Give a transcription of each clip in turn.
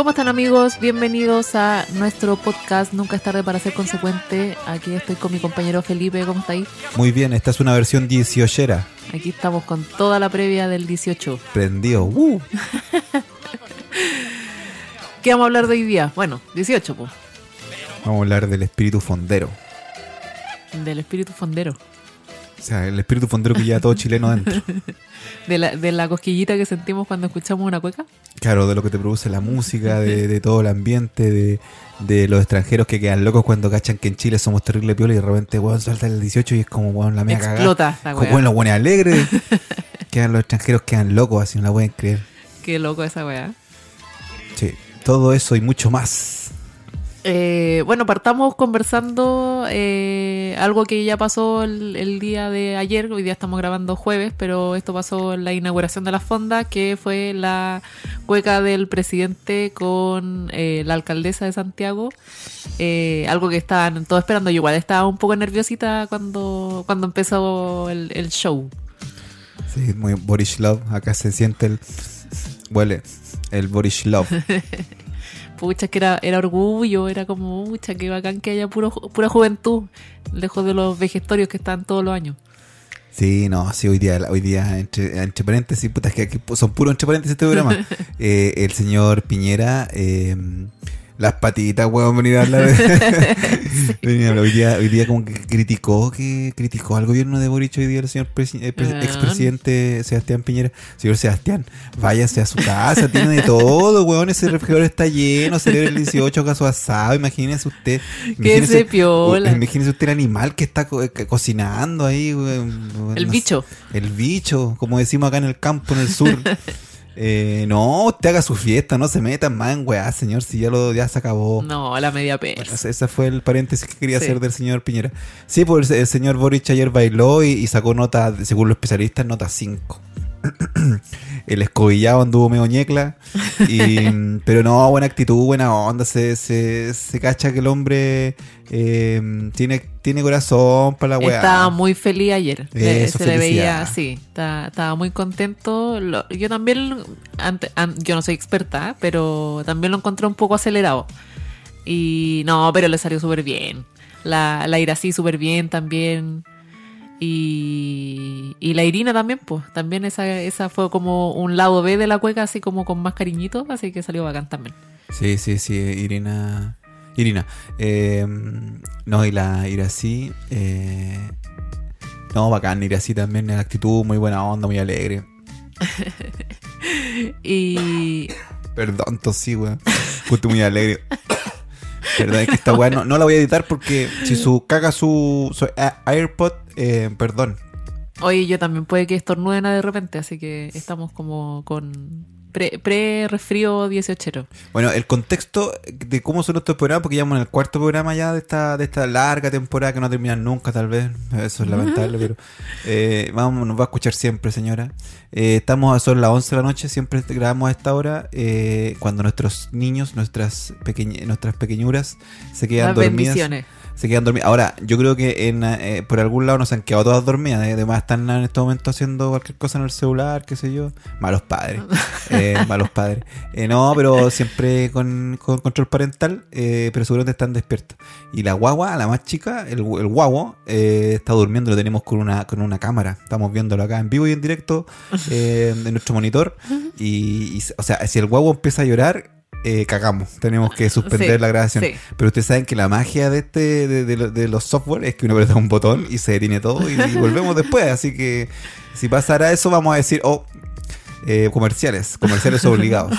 ¿Cómo están amigos? Bienvenidos a nuestro podcast Nunca es tarde para ser consecuente. Aquí estoy con mi compañero Felipe, ¿cómo está ahí? Muy bien, esta es una versión 18 Aquí estamos con toda la previa del 18. Prendido. Uh. ¿Qué vamos a hablar de hoy día? Bueno, 18, pues. Vamos a hablar del espíritu fondero. Del espíritu fondero. O sea, el espíritu fondero que lleva todo chileno dentro. de, la, de la cosquillita que sentimos cuando escuchamos una cueca. Claro, de lo que te produce la música, de, todo el ambiente, de, los extranjeros que quedan locos cuando cachan que en Chile somos terrible piola y de repente, weón, salta el 18 y es como, weón, la mega Explota cagada. Como, weón, los buenos alegres. quedan los extranjeros, quedan locos, así no la pueden creer. Qué loco esa weá. Sí, todo eso y mucho más eh, bueno, partamos conversando eh, algo que ya pasó el, día de ayer. Hoy día estamos grabando jueves, pero esto pasó en la inauguración de la fonda, que fue la cueca del presidente con eh, la alcaldesa de Santiago. algo que estaban todos esperando. Yo igual estaba un poco nerviosita cuando, cuando empezó el, el show. Sí, muy Boris Love. Acá se siente el. Huele el Boris Love. pucha, que era, era orgullo, era como, pucha, que bacán que haya puro, pura juventud, lejos de los vegetorios que están todos los años. Sí, no, sí, hoy día, hoy día entre, entre paréntesis, puta, es que aquí son puros entre paréntesis este programa. eh, el señor Piñera eh, las patitas, weón, venir a hablar. hoy, día, hoy día como que criticó, que criticó al gobierno de Boric hoy día el señor eh, ah. expresidente Sebastián Piñera. Señor Sebastián, váyase a su casa, tiene de todo, weón, ese refrigerador está lleno, celebra el 18 caso asado, imagínese usted. Que se piola. Imagínese usted el animal que está eh, cocinando ahí, weón. El bicho. El bicho, como decimos acá en el campo, en el sur. Eh, no, usted haga su fiesta, no se metan más en weá, señor, si ya lo ya se acabó. No, la media pena. ese fue el paréntesis que quería hacer del señor Piñera. Sí, pues el, señor Boric ayer bailó y, sacó nota, según los especialistas, nota 5. el escobillado anduvo medio ñecla. pero no, buena actitud, buena onda. Se, se, se cacha que el hombre eh, tiene, tiene corazón para la weá. Estaba muy feliz ayer. se le veía así. Estaba, muy contento. yo también, yo no soy experta, pero también lo encontré un poco acelerado. Y no, pero le salió súper bien. La, la ira así súper bien también. Y, y la Irina también, pues, también esa, esa fue como un lado B de la cueca, así como con más cariñitos, así que salió bacán también. Sí, sí, sí, Irina. Irina. Eh, no, y la Irací. Eh, no, bacán, Irací también, en actitud, muy buena onda, muy alegre. y. Perdón, tosí, weón. Justo muy alegre. Perdón, es que está bueno. No la voy a editar porque si su caga su, su AirPod, eh, perdón. Oye, yo también puede que estornuden de repente, así que estamos como con pre-resfrío 18. Bueno, el contexto de cómo son estos programas, porque ya en el cuarto programa ya de esta, de esta larga temporada que no termina nunca, tal vez. Eso es lamentable, pero eh, vamos, nos va a escuchar siempre, señora. Eh, estamos a son las 11 de la noche, siempre grabamos a esta hora, eh, cuando nuestros niños, nuestras, pequeñ nuestras pequeñuras se quedan dormidas se quedan dormidas. Ahora, yo creo que en, eh, por algún lado nos han quedado todas dormidas. ¿eh? Además, están en este momento haciendo cualquier cosa en el celular, qué sé yo. Malos padres. eh, malos padres. Eh, no, pero siempre con, control parental, pero seguramente están despiertos. Y la guagua, la más chica, el, el guagua, está durmiendo. Lo tenemos con una, con una cámara. Estamos viéndolo acá en vivo y en directo en nuestro monitor. Y, y, o sea, si el guagua empieza a llorar, eh, cagamos, tenemos que suspender la grabación. Pero ustedes saben que la magia de este de, los software es que uno aprieta un botón y se detiene todo y, volvemos después. Así que si pasara eso, vamos a decir, oh, eh, comerciales, comerciales obligados.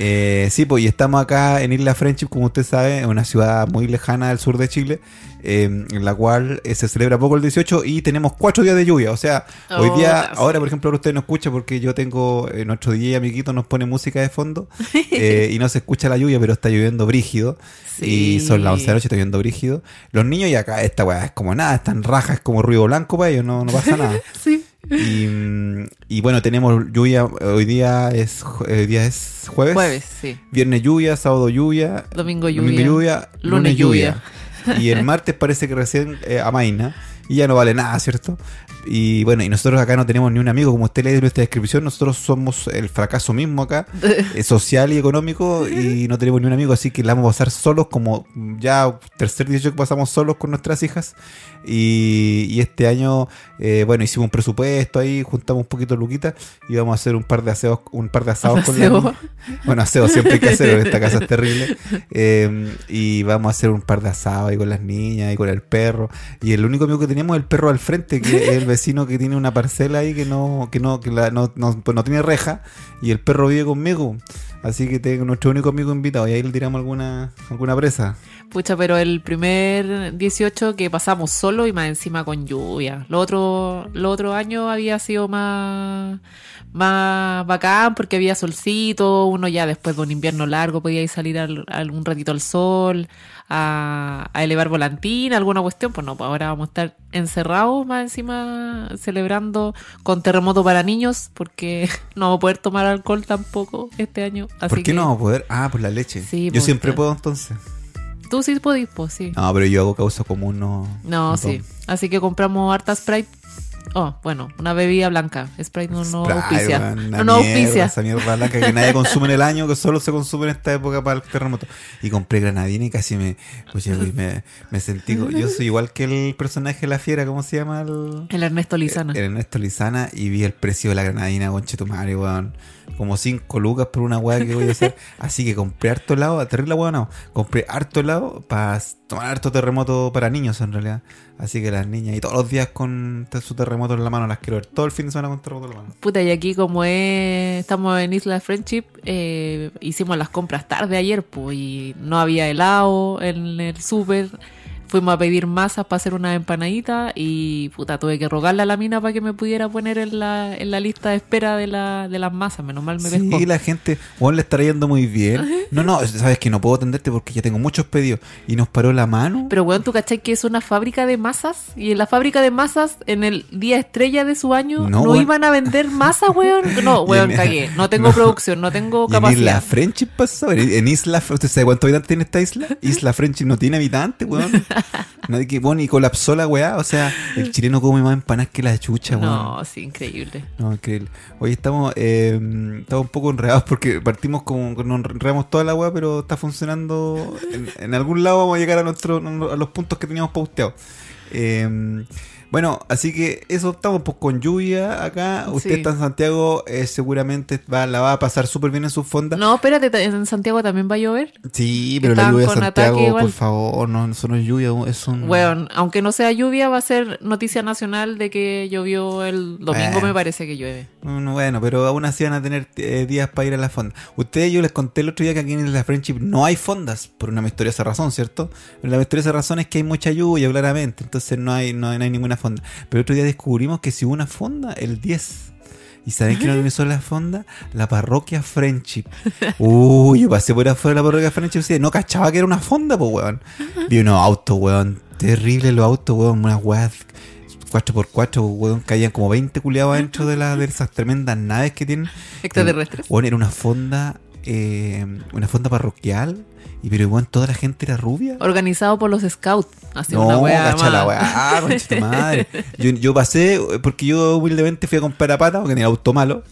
Eh, sí, pues y estamos acá en Isla Friendship, como usted sabe, una ciudad muy lejana del sur de Chile, em, en la cual eh, se celebra poco el 18 y tenemos cuatro días de lluvia. O sea, hoy día, oh, ahora por ejemplo, ahora usted no escucha porque yo tengo, en nuestro día amiguito nos pone música de fondo eh, y no se escucha la lluvia, pero está lloviendo brígido. Y son las 11 de la noche, está lloviendo brígido. Los niños y acá esta weá es como nada, están rajas, es como ruido blanco para ellos, no, no pasa nada. sí. Y, bueno, tenemos lluvia. Hoy día es hoy día es jueves. Jueves, sí. Viernes lluvia, sábado lluvia. Domingo lluvia. Domingo lluvia lunes, lluvia. y el martes parece que recién eh, amaina. Y ya no vale nada, ¿cierto? Y bueno, y nosotros acá no tenemos ni un amigo, como usted lee en nuestra descripción, nosotros somos el fracaso mismo acá, eh, social y económico, y no tenemos ni un amigo, así que la vamos a pasar solos, como ya tercer 18 que pasamos solos con nuestras hijas. Y, y este año, eh, bueno, hicimos un presupuesto ahí, juntamos un poquito de luquita y vamos a hacer un par de aseos, un par de asados con la. Bueno, aseo siempre hay que hacer, esta casa es terrible. Eh, y vamos a hacer un par de asados ahí con las niñas y con el perro. Y el único amigo que teníamos es el perro al frente, que es el vecino que tiene una parcela ahí que no, que no, que la- no, no- pues no tiene reja. Y el perro vive conmigo. Así que tengo nuestro único amigo invitado. Y ahí le tiramos alguna, alguna presa. Pucha, pero el primer 18 que pasamos solo y más encima con lluvia. Lo otro, lo otro año había sido más, más bacán porque había solcito, uno ya después de un invierno largo podía ir salir al, algún ratito al sol, a, a elevar volantín, alguna cuestión. Pues no, pues ahora vamos a estar encerrados más encima celebrando con terremoto para niños porque no vamos a poder tomar alcohol tampoco este año. Así ¿Por qué que no vamos a poder? Ah, por la leche. Sí, Yo pues, siempre puedo entonces. Tú sí podís, pues sí. No, pero yo hago causa común, no. No, sí. tomo. Así que compramos harta Sprite. Oh, bueno, una bebida blanca. Sprite no, no Sprite, auspicia. weón, una No, no mierda, auspicia. Esa mierda blanca que nadie consume en el año, que solo se consume en esta época para el terremoto. Y compré granadina y casi me, oye, güey, me, me sentí. Yo soy igual que el personaje de la fiera, ¿cómo se llama? El, El Ernesto Lizana. el Ernesto Lizana y vi el precio de la granadina, conche tu madre, weón. Como 5 lucas por una weá que voy a hacer. Así que compré harto helado, terrible weón, no. Compré harto helado para tomar harto terremoto para niños en realidad. Así que las niñas, y todos los días con su terremoto en la mano, las quiero ver todo el fin de semana con terremoto en la mano. Puta, y aquí como es, estamos en Isla Friendship, eh, hicimos las compras tarde ayer, pues, y no había helado en el súper. Fuimos a pedir masas para hacer una empanadita y puta, tuve que rogarle a la mina para que me pudiera poner en la, en la lista de espera de, la, de las masas. Menos mal me pescó. Sí, la gente, Juan le estará yendo muy bien. No, no, sabes que no puedo atenderte porque ya tengo muchos pedidos. Y nos paró la mano. Pero, weón, ¿tú cachai que es una fábrica de masas? Y en la fábrica de masas, en el día estrella de su año, No, iban a vender masa, weón. No, weón, cagué. No tengo no. producción, no tengo en Isla capacidad. Friendship pasó. En, Isla, ¿usted sabe cuántos habitantes tiene esta isla? Isla Friendship no tiene habitantes, weón. Nadie que, bueno, y colapsó la weá. O sea, el chileno come más empanadas que la chucha, weón. No, sí, increíble. No, increíble. Hoy estamos, eh, estamos un poco enredados porque partimos como, nos enredamos toda la weá, pero está funcionando. En, en algún lado vamos a llegar a, nuestro, a los puntos que teníamos pausteados. Eh, bueno, así que eso estamos pues con lluvia acá. Usted Sí. está en Santiago, eh, seguramente va, la va a pasar súper bien en su fonda. No, espérate, ¿en Santiago también va a llover? Sí, pero la lluvia de Santiago, por favor, no, eso no es lluvia, es un... Weón, aunque no sea lluvia, va a ser noticia nacional de que llovió el domingo, Eh. me parece que llueve. Mm, Bueno, pero aún así van a tener eh, días para ir a la fonda. Ustedes, yo les conté el otro día que aquí en la Friendship no hay fondas, por una misteriosa razón, ¿cierto? La misteriosa razón es que hay mucha lluvia, claramente, entonces no hay, no, hay- no hay ninguna fonda. Pero otro día descubrimos que si hubo una fonda, el 10. ¿Y saben quién organizó la fonda? La parroquia Friendship. Uy, yo pasé por afuera de la parroquia Friendship y no cachaba que era una fonda, pues, weón. Vi unos autos, weón. Terribles los autos, weón. Unas weas 4x4, weón. Caían como 20 culiados dentro de, la, de esas tremendas naves que tienen. Extraterrestres. Bueno, era una fonda, eh, una fonda parroquial. Y pero igual toda la gente era rubia. Organizado por los scouts. Así no, una cacha la ah, madre. Yo, yo pasé, porque yo humildemente fui a comprar a pata, porque tenía auto malo.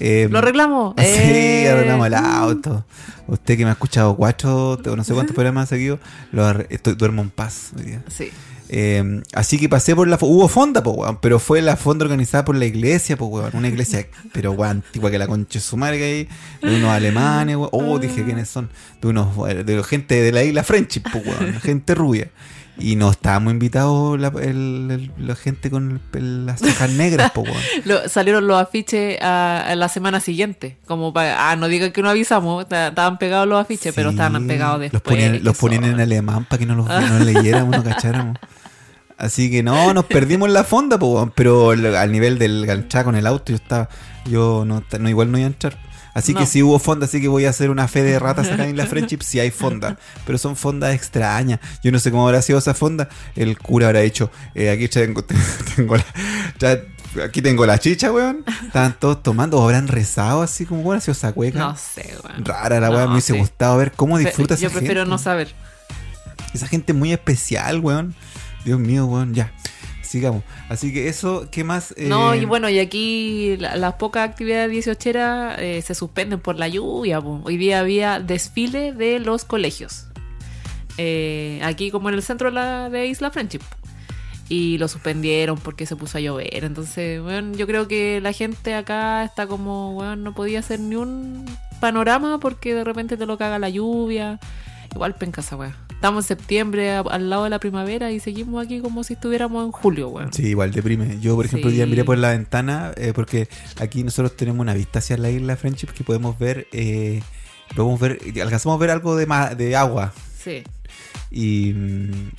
Eh, Lo arreglamos. Sí, Eh. arreglamos el auto. Usted que me ha escuchado cuatro, o no sé cuántos programas seguidos, lo estoy, duermo en paz hoy día. Sí. Eh, así que pasé por la... Hubo fonda, po, weón, pero fue la fonda organizada por la iglesia, po, weón. Una iglesia, pero weón, antigua que la concha su madre que hay. De unos alemanes, weón. Oh, dije quiénes son. De unos... De gente de la isla Friendship, po, weón. Gente rubia. Y no estábamos invitados la, el- el- la gente con el- las cejas negras, po, weón. Lo- salieron los afiches a, a la semana siguiente. Como para. Ah, no digan que no avisamos. ta- Estaban pegados los afiches, pero estaban pegados después. Los ponían, los ponían en alemán para que no los no leyéramos, no cacháramos. Así que no, nos perdimos la fonda, po, weón, pero al nivel del ganchá con el auto, yo estaba, yo no, no igual no iba a entrar. Así que sí hubo fonda, así que voy a hacer una fe de ratas acá en la Friendship, si hay fonda. Pero son fondas extrañas. Yo no sé cómo habrá sido esa fonda. El cura habrá hecho, eh, aquí tengo, tengo la, ya- aquí tengo la chicha, weón. Estaban todos tomando, o habrán rezado así como, bueno, ha sido esa cueca. No sé, weón. Rara la weá, No, me hubiese sí. gustado ver cómo disfruta Yo esa prefiero gente. no saber. Esa gente muy especial, weón. Dios mío, weón, ya. sigamos. Así que eso, ¿qué más? Eh, No, y bueno, y aquí la- las pocas actividades 18 eh, se suspenden por la lluvia. po. Hoy día había desfile de los colegios. Eh, aquí como en el centro de, la, de Isla Friendship. Y lo suspendieron porque se puso a llover. Entonces, bueno, yo creo que la gente acá está como, bueno, no podía hacer ni un panorama porque de repente te lo caga la lluvia. Igual penca esa weá. Estamos en septiembre a- al lado de la primavera y seguimos aquí como si estuviéramos en julio, weón. Sí, igual deprime. Yo, por ejemplo, Sí. miré por la ventana eh, porque aquí nosotros tenemos una vista hacia la isla Friendship que podemos ver, eh, podemos ver, alcanzamos a ver algo de, ma- de agua Sí. y, mm,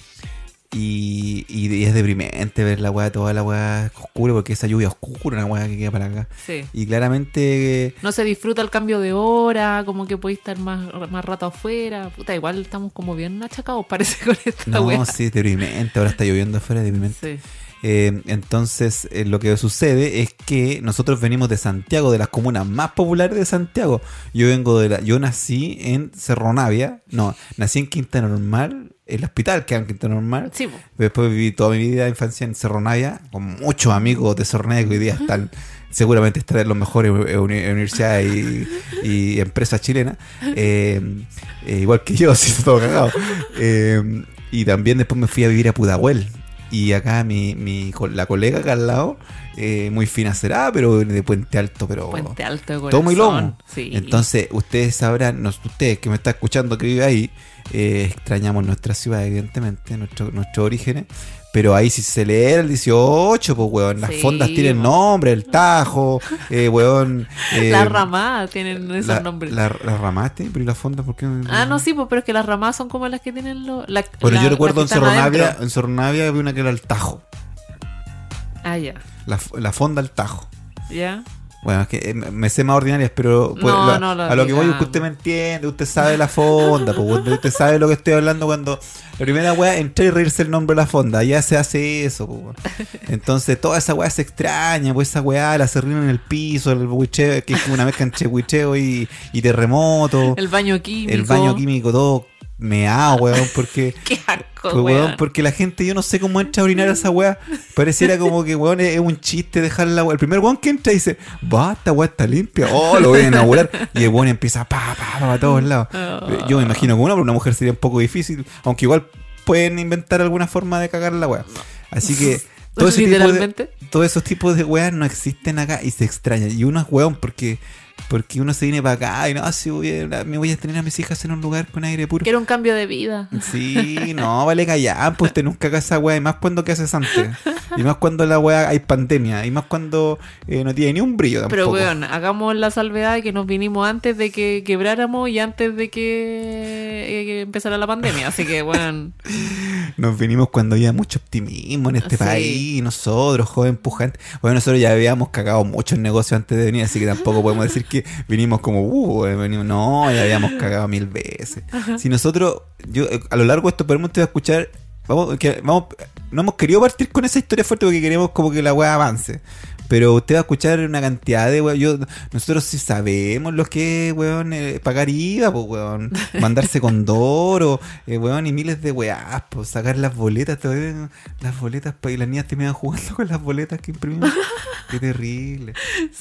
y, y es deprimente ver la weá, toda la weá oscura porque esa lluvia oscura, una weá que queda para acá. Sí. Y claramente No se disfruta el cambio de hora, como que podéis estar más, más rato afuera. Puta, igual estamos como bien achacados, parece, con esta No, sí, es deprimente. Ahora está lloviendo afuera, es deprimente. Sí. Eh, entonces, eh, lo que sucede es que nosotros venimos de Santiago, de las comunas más populares de Santiago. Yo vengo de la. Yo nací en Cerro Navia. No, nací en Quinta Normal, el hospital que era Quinta Normal. Sí. Después viví toda mi vida de infancia en Cerro Navia, con muchos amigos de Cerro Navia que hoy día están. Seguramente están en los mejores eh, uni- universidades y, y empresas chilenas. Eh, eh, igual que yo, sí, todo cagado. Eh, y también después me fui a vivir a Pudahuel. Y acá mi, mi la colega acá al lado, eh, muy fina será, pero de Puente Alto, pero Puente Alto de tomo y corazón. lomo. Sí. Entonces, ustedes sabrán, nos- ustedes que me están escuchando que vive ahí, eh, extrañamos nuestra ciudad, evidentemente, nuestro, nuestros orígenes. Pero ahí si se celebra el 18, pues, weón. Las Sí, fondas tienen nombre, el Tajo, eh, weón. eh, las ramadas tienen esos la- nombres. la- ¿Las ramas tienen? Pero ¿y las fondas por qué? Ah, no, sí, pues, pero es que las ramadas son como las que tienen los. La, Bueno, la- yo recuerdo en las Cerro Navia, en Cerro Navia había una que era el Tajo. Ah, ya. La, la fonda al Tajo. Ya. Bueno, es que eh, me sé más ordinarias, pero pues, No, lo- no lo a lo que voy es que digamos. usted me entiende, usted sabe la fonda, pues, usted- sabe lo que estoy hablando cuando la primera weá entré y reírse el nombre de la fonda, ya se hace eso, pues. Entonces toda esa weá se extraña, pues esa weá, la serrina en el piso, el buicheo, que es como una mezcla entre buicheo y, y terremoto, El baño químico. el baño químico, todo meado, weón, porque... Qué Pues, weón, weón. porque la gente, yo no sé cómo entra a orinar a esa weá. Pareciera como que, weón, es, es un chiste dejar la weá. El primer weón que entra dice, basta, weá está limpia. Oh, lo voy a inaugurar. Y el weón empieza pa, pa, pa, a todos lados. Oh. Yo me imagino que una, una mujer sería un poco difícil. Aunque igual pueden inventar alguna forma de cagar la weá. Así que. Todo ese tipo de, todos esos tipos de weas no existen acá y se extrañan. Y uno es weón porque, porque uno se viene para acá y no, si voy a- me voy a tener a mis hijas en un lugar con aire puro. Quiero un cambio de vida. Sí, no, vale callar, pues usted nunca haga esa weá, y más cuando que haces antes. Y más cuando la weá hay pandemia, y más cuando eh, no tiene ni un brillo tampoco. Pero, weón, hagamos la salvedad de que nos vinimos antes de que quebráramos y antes de que, eh, empezara la pandemia. Así que, weón, Nos vinimos cuando había mucho optimismo en este Sí. país, nosotros, joven pujante. Bueno, nosotros ya habíamos cagado muchos negocios antes de venir, así que tampoco podemos decir que vinimos como, uh, eh, venimos, no, ya habíamos cagado mil veces. Si nosotros, yo eh, a lo largo de esto podemos te va a escuchar, vamos, que, vamos, no hemos querido partir con esa historia fuerte porque queremos como que la weá avance. Pero usted va a escuchar una cantidad de weón. Yo, nosotros sí sabemos lo que es, weón, eh, pagar IVA, pues, weón. Mandarse con Doro, eh, weón, y miles de weás, pues, sacar las boletas, todavía, las boletas, pa- y las niñas terminan jugando con las boletas que imprimimos. Qué terrible.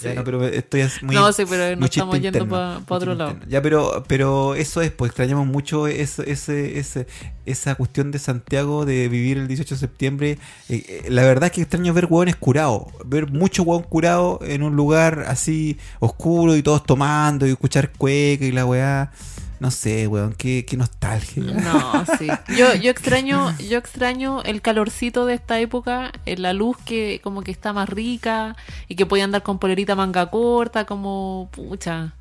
Ya, no, pero esto ya es muy. No, sí, pero nos estamos yendo interno, pa- otro lado. interno. Ya, pero, pero eso es, pues extrañamos mucho eso, ese, ese, esa cuestión de Santiago de vivir el 18 de septiembre. Eh, eh, la verdad es que extraño ver hueones curados, ver mucho hueón curado en un lugar así oscuro y todos tomando y escuchar cueca y la weá. No sé, weón, qué, qué nostalgia. No, sí. Yo, yo extraño, yo extraño el calorcito de esta época, eh, la luz que como que está más rica y que puede andar con polerita manga corta, como pucha.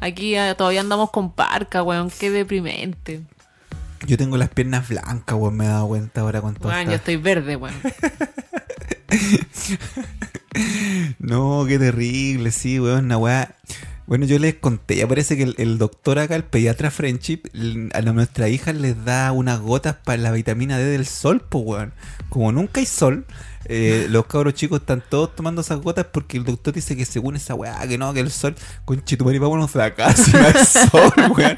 Aquí todavía andamos con parca, weón, qué deprimente. Yo tengo las piernas blancas, weón, me he dado cuenta ahora con todo Weón, yo estoy verde, weón. No, qué terrible, sí, weón, una weá. Bueno, yo les conté, ya parece que el, el doctor acá, el pediatra Friendship, a nuestra hija les da unas gotas para la vitamina D del sol, pues, weón. Como nunca hay sol, eh, los cabros chicos están todos tomando esas gotas porque el doctor dice que según esa weá, que no, que el sol, con chitumari, vámonos a la casa, y no hay sol, weón.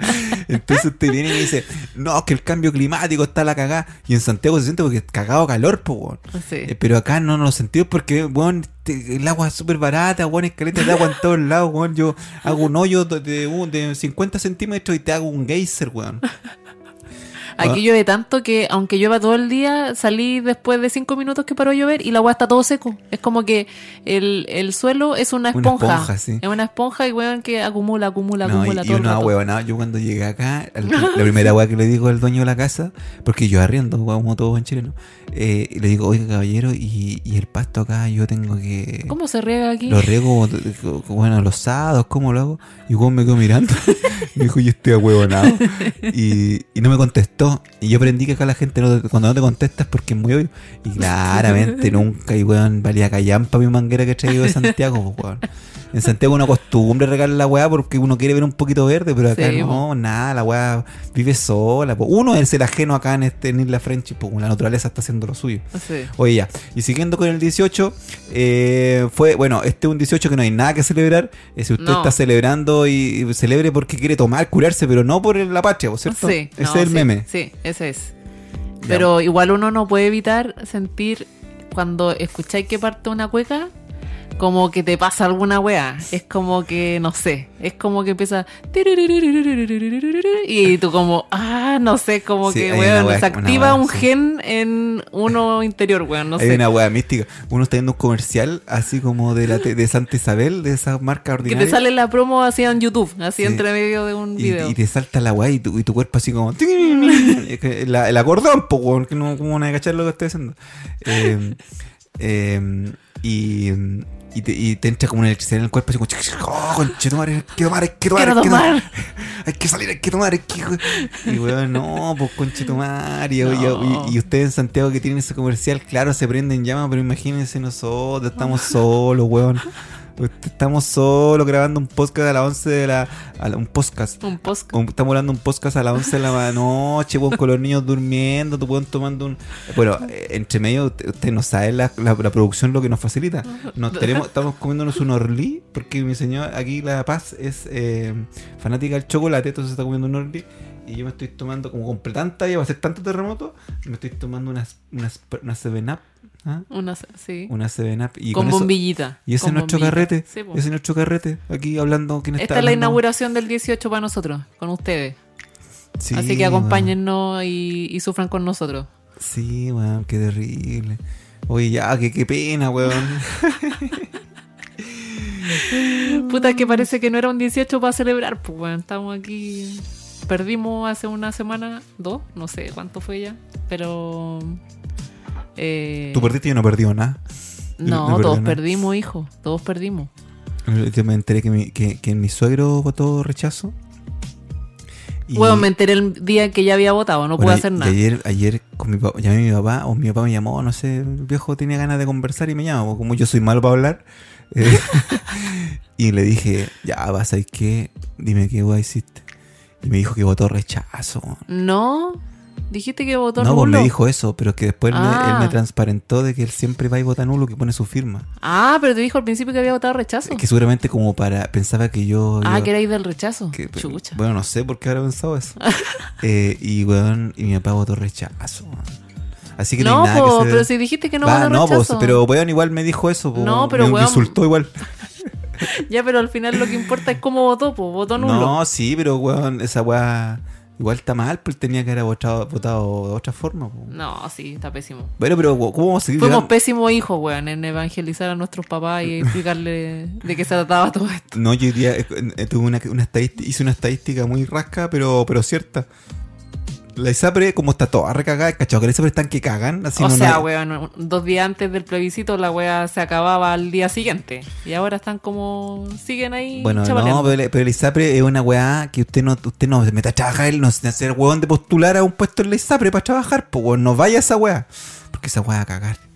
Entonces usted viene y dice, no, que el cambio climático está la cagada. Y en Santiago se siente porque es cagado calor, pues, weón. Sí. Eh, pero acá no nos sentimos porque, weón, te- el agua es súper barata, weón, es caliente de agua en todos lados, weón. Yo hago un hoyo de, de, de 50 centímetros y te hago un geyser, weón. Aquí llueve tanto que aunque llueva todo el día, salí después de cinco minutos que paró de llover y la agua está todo seco. Es como que el, el suelo es una Una esponja. esponja, sí. Es una esponja y weón que acumula, acumula, No, y, acumula y todo el una rato. huevonada. Yo cuando llegué acá, la primera weá que le digo al dueño de la casa, porque yo arriendo, weón, como todo buen chileno, eh, y le digo, oiga, caballero, y, y el pasto acá yo tengo que... ¿Cómo se riega aquí? Lo riego, como- bueno, los sábados, ¿cómo lo hago? Y Juan me quedó mirando. me dijo, yo estoy ahuevonado. Y, y no me contestó. Y yo aprendí que acá la gente, no te- cuando no te contestas, porque es muy obvio. Y claramente nunca, y weón, valía callampa mi manguera que he traído de Santiago, pues, weón. En Santiago uno costumbre regalar la weá porque uno quiere ver un poquito verde, pero acá Sí, no, nada, la weá vive sola. po. Uno es el ajeno acá en este en Isla French, pues la naturaleza está haciendo lo suyo. Sí. Oye, ya. Y siguiendo con el 18, eh, fue, bueno, este es un 18 que no hay nada que celebrar. Eh, si usted No. está celebrando y, y celebre porque quiere tomar, curarse, pero no por la patria, ¿po, ¿cierto? Sí, Ese no, es el meme. Sí, ese es. Ya. Pero igual uno no puede evitar sentir cuando escucháis que parte una cueca, como que te pasa alguna wea. Es como que, no sé, es como que empieza... Y tú como, ah, no sé, como que, hay una weón, se una activa un gen en uno interior, weón, no hay sé. una weá mística. Uno está viendo un comercial así como de la de Santa Isabel, de esa marca Que ordinaria. te sale la promo así en YouTube, así Sí. entre medio de un video. y te salta la weá y tu, y tu cuerpo así como. Que la- el acordón, po, weón, que no como van a cachar lo que estoy haciendo. Y, y, te, y te entra como una electricidad en el cuerpo, así como. Oh, conchetumare, hay que tomar, hay que tomar, hay que tomar. Hay que salir, hay que tomar, hay que. Y weón, no, pues. Y, No. y, y ustedes en Santiago que tienen ese comercial, claro, se prenden llamas, pero imagínense nosotros, estamos solos, weón. Estamos solos grabando un podcast a las 11 de la. a la- un podcast. Un. Un- Estamos hablando un podcast a las 11 de la noche, weón, con los niños durmiendo, tú pueden tomando un... Bueno, entre medio, usted, usted no sabe la, la- la producción lo que nos facilita. Nos tenemos, estamos comiéndonos un orlí, porque mi señora aquí, La Paz, es eh, fanática del chocolate, entonces está comiendo un orlí. Y yo me estoy tomando, como compré tanta y va a ser tanto terremoto, me estoy tomando unas, unas, unas 7-Up. ¿ah? Una, sí. Una 7-Up. Y con, con eso- bombillita. y ese es nuestro carrete. Sí, ese es nuestro carrete. Aquí hablando. ¿quién está Esta es la inauguración del 18 para nosotros, con ustedes. Sí, Así que acompáñennos y, y sufran con nosotros. Sí, weón, qué terrible. Oye, ya, qué, qué pena, weón. Puta, que parece que no era un 18 para celebrar, pues bueno, estamos aquí. Perdimos hace una semana, dos, no sé cuánto fue ya, pero. eh, Tú perdiste y yo no perdí nada. No, no todos nada. perdimos, hijo, todos perdimos. Yo me enteré que mi, que, que mi suegro votó rechazo. Y- Bueno, me enteré el día que ya había votado, no bueno, pude hacer nada. ayer, ayer con mi papá, llamé a mi papá, o mi papá me llamó, no sé, el viejo tenía ganas de conversar y me llamó, como yo soy malo para hablar. eh, y le dije, ya, vas a ir qué, dime qué guay hiciste. Y me dijo que votó rechazo. No, dijiste que votó No, pues nulo. me dijo eso, pero que después me- Ah. él me transparentó de que él siempre va y vota nulo, que pone su firma. Ah, pero te dijo al principio que había votado rechazo. Que seguramente como para, pensaba que yo... Ah, yo- que erais del rechazo. que- Chucha. bueno, no sé por qué habrá pensado eso. Eh, y weón, y mi papá votó rechazo. Así que no, no, hay nada po, que se... pero si dijiste que no Va, votó no, pues, rechazo. pero weón igual me dijo eso. po, No, pero me, me weón- insultó igual. Ya, pero al final lo que importa es cómo votó, pues votó nulo. No, sí, pero weón, esa weá igual está mal, pues tenía que haber votado, votado de otra forma. No, sí, está pésimo. Bueno, pero ¿cómo vamos a seguir Fuimos pésimos hijos, weón, en evangelizar a nuestros papás y explicarle de qué se trataba todo esto. No, yo diría, eh, eh, tuve una, una estadística, hice una estadística muy rasca, pero, pero cierta. La ISAPRE, como está toda recagada, ¿cachado? Que la ISAPRE están que cagan. Así o no- sea, no- weón, dos días antes del plebiscito la weá se acababa al día siguiente. Y ahora están como... siguen ahí Bueno, chavaleando. no, pero, la- pero la ISAPRE es una weá que usted no, usted no se meta a trabajar, él no se hace el weón de postular a un puesto en la ISAPRE para trabajar, pues no vaya a esa weá. Porque esa weá va a cagar.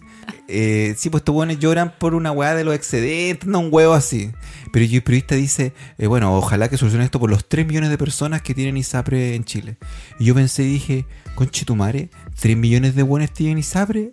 Eh, sí, pues estos hueones lloran por una weá de los excedentes, no un huevo así. Pero el periodista dice, eh, bueno, ojalá que solucione esto por los 3 millones de personas que tienen ISAPRE en Chile. Y yo pensé y dije, conche tu madre, 3 millones de hueones tienen ISAPRE.